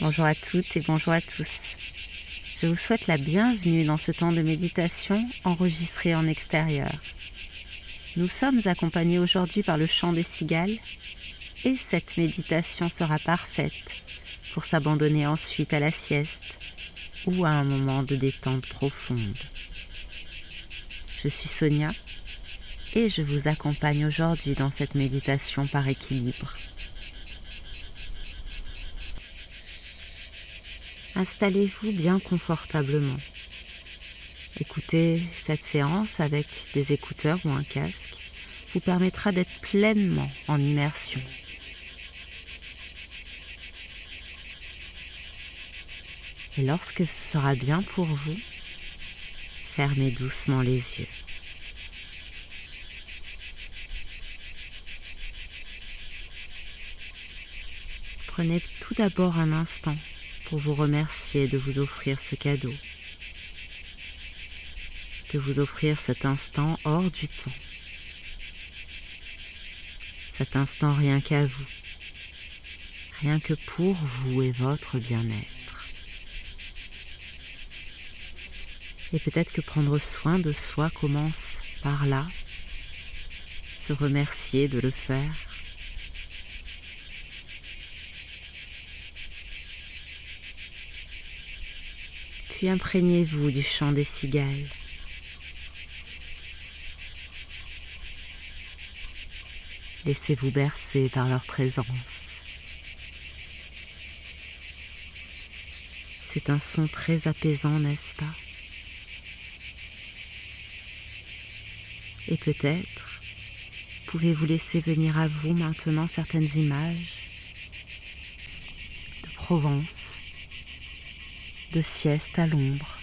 Bonjour à toutes et bonjour à tous. Je vous souhaite la bienvenue dans ce temps de méditation enregistré en extérieur. Nous sommes accompagnés aujourd'hui par le chant des cigales et cette méditation sera parfaite pour s'abandonner ensuite à la sieste ou à un moment de détente profonde. Je suis Sonia et je vous accompagne aujourd'hui dans cette méditation par équilibre. Installez-vous bien confortablement. Écoutez cette séance avec des écouteurs ou un casque vous permettra d'être pleinement en immersion. Et lorsque ce sera bien pour vous, fermez doucement les yeux. Prenez tout d'abord un instant pour vous remercier de vous offrir ce cadeau, de vous offrir cet instant hors du temps, cet instant rien qu'à vous, rien que pour vous et votre bien-être. Et peut-être que prendre soin de soi commence par là, se remercier de le faire, puis imprégnez-vous du chant des cigales. Laissez-vous bercer par leur présence. C'est un son très apaisant, n'est-ce pas Et peut-être pouvez-vous laisser venir à vous maintenant certaines images de Provence sieste à l'ombre,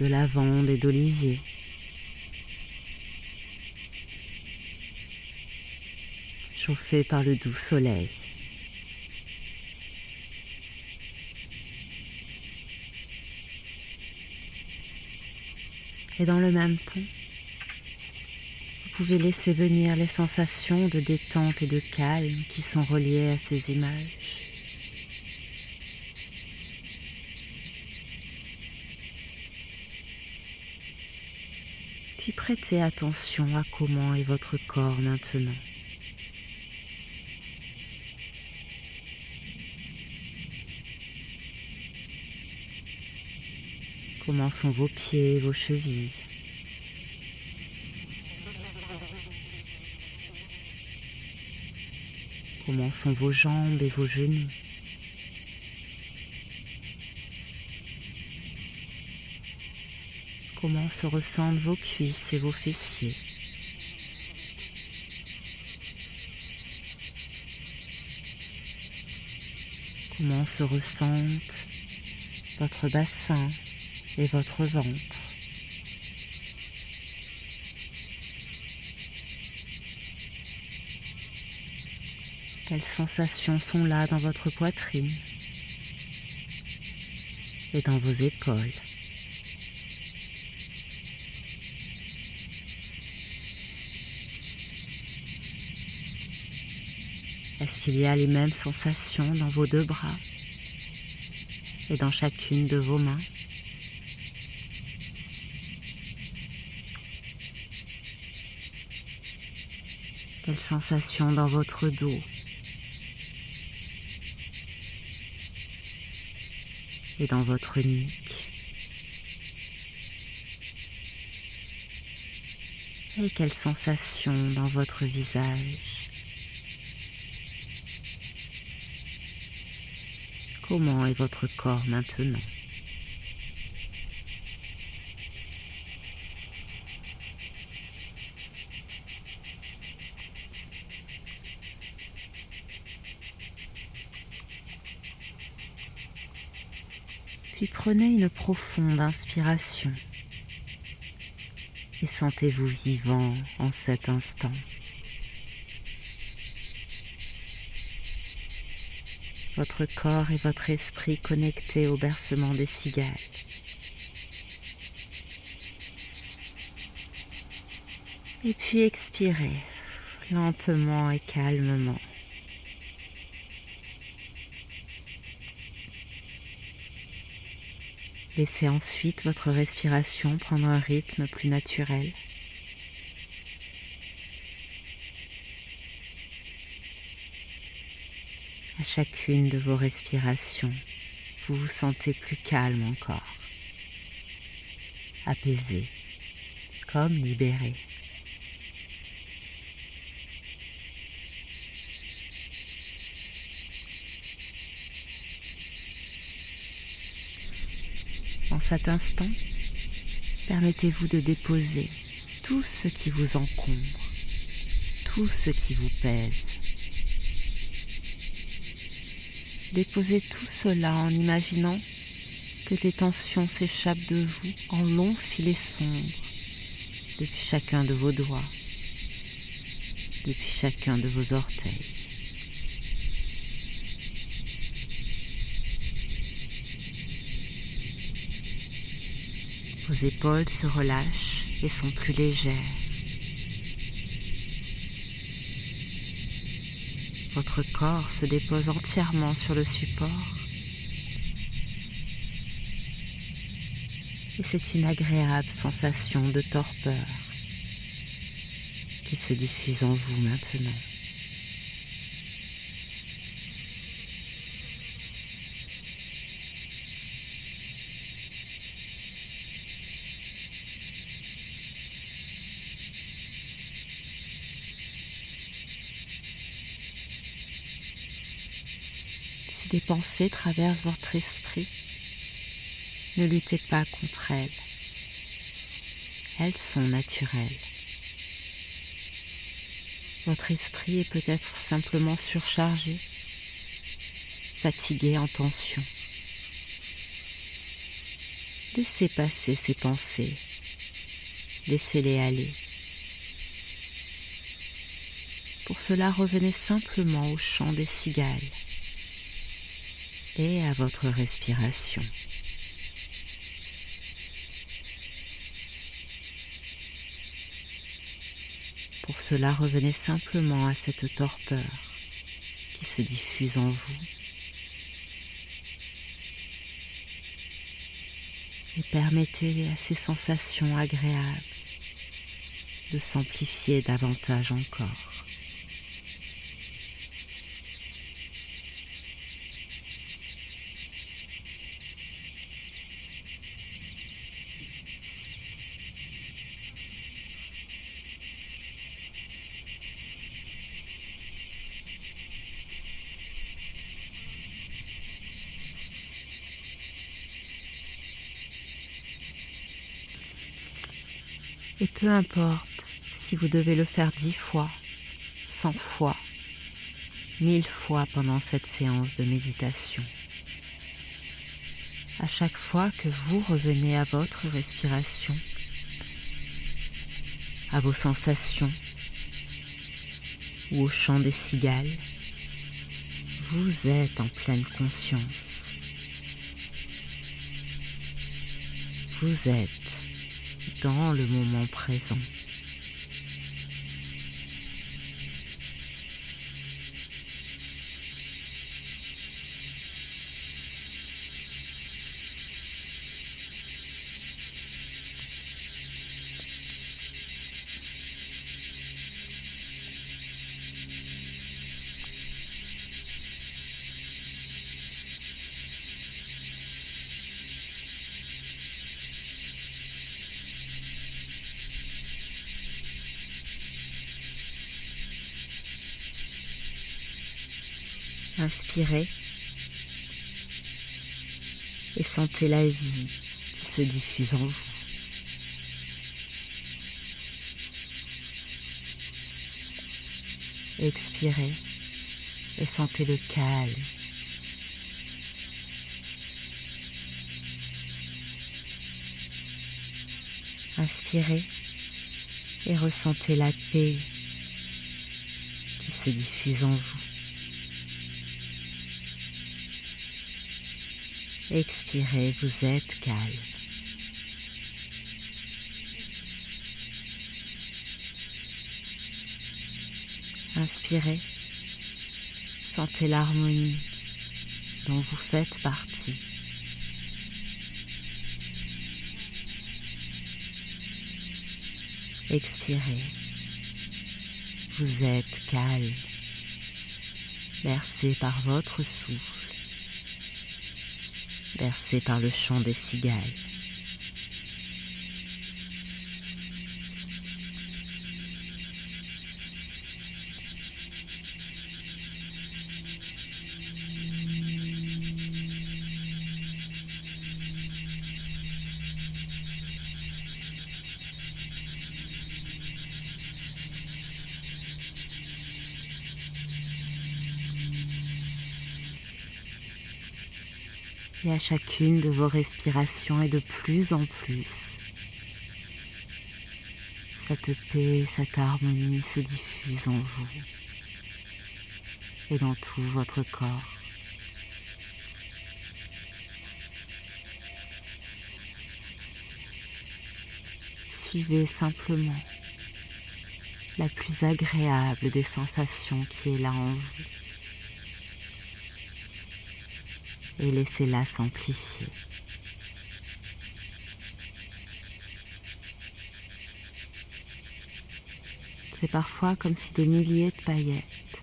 de lavande et d'olivier. chauffé par le doux soleil. Et dans le même temps, vous pouvez laisser venir les sensations de détente et de calme qui sont reliées à ces images. Puis prêtez attention à comment est votre corps maintenant. Comment sont vos pieds, vos chevilles Comment sont vos jambes et vos genoux comment se ressentent vos cuisses et vos fessiers. Comment se ressentent votre bassin et votre ventre. Quelles sensations sont là dans votre poitrine et dans vos épaules. Qu'il y a les mêmes sensations dans vos deux bras et dans chacune de vos mains. Quelles sensations dans votre dos. Et dans votre nuque. Et quelles sensations dans votre visage Comment est votre corps maintenant? Puis prenez une profonde inspiration et sentez-vous vivant en cet instant. votre corps et votre esprit connectés au bercement des cigales. Et puis expirez lentement et calmement. Laissez ensuite votre respiration prendre un rythme plus naturel. À chacune de vos respirations, vous vous sentez plus calme encore, apaisé, comme libéré. En cet instant, permettez-vous de déposer tout ce qui vous encombre, tout ce qui vous pèse. Déposez tout cela en imaginant que des tensions s'échappent de vous en longs filets sombres depuis chacun de vos doigts, depuis chacun de vos orteils. Vos épaules se relâchent et sont plus légères. Votre corps se dépose entièrement sur le support. Et c'est une agréable sensation de torpeur qui se diffuse en vous maintenant. Des pensées traversent votre esprit, ne luttez pas contre elles. Elles sont naturelles. Votre esprit est peut-être simplement surchargé, fatigué en tension. Laissez passer ces pensées, laissez-les aller. Pour cela, revenez simplement au chant des cigales et à votre respiration. Pour cela, revenez simplement à cette torpeur qui se diffuse en vous et permettez à ces sensations agréables de s'amplifier davantage encore. Peu importe si vous devez le faire dix fois, cent fois, mille fois pendant cette séance de méditation. À chaque fois que vous revenez à votre respiration, à vos sensations ou au chant des cigales, vous êtes en pleine conscience. Vous êtes dans le moment présent. Inspirez et sentez la vie qui se diffuse en vous. Expirez et sentez le calme. Inspirez et ressentez la paix qui se diffuse en vous. Expirez, vous êtes calme. Inspirez, sentez l'harmonie dont vous faites partie. Expirez, vous êtes calme, bercé par votre souffle bercé par le chant des cigales. Et à chacune de vos respirations et de plus en plus. Cette paix, cette harmonie se diffuse en vous et dans tout votre corps. Suivez simplement la plus agréable des sensations qui est là en vous. Et laissez-la s'amplifier. C'est parfois comme si des milliers de paillettes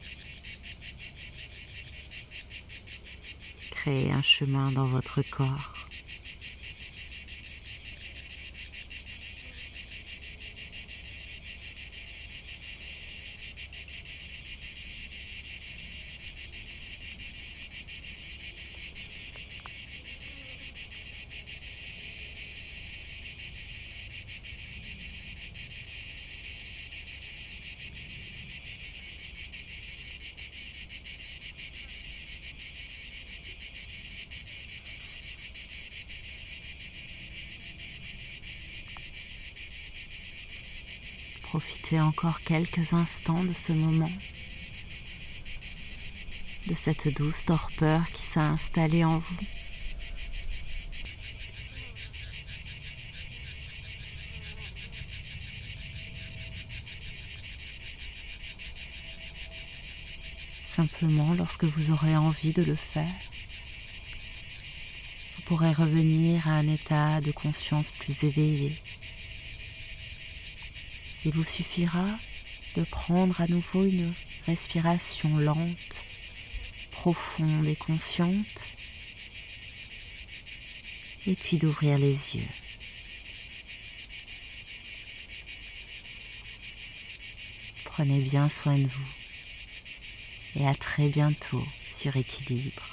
créaient un chemin dans votre corps. Encore quelques instants de ce moment, de cette douce torpeur qui s'est installée en vous. Simplement, lorsque vous aurez envie de le faire, vous pourrez revenir à un état de conscience plus éveillé il vous suffira de prendre à nouveau une respiration lente, profonde et consciente, et puis d'ouvrir les yeux. Prenez bien soin de vous et à très bientôt sur équilibre.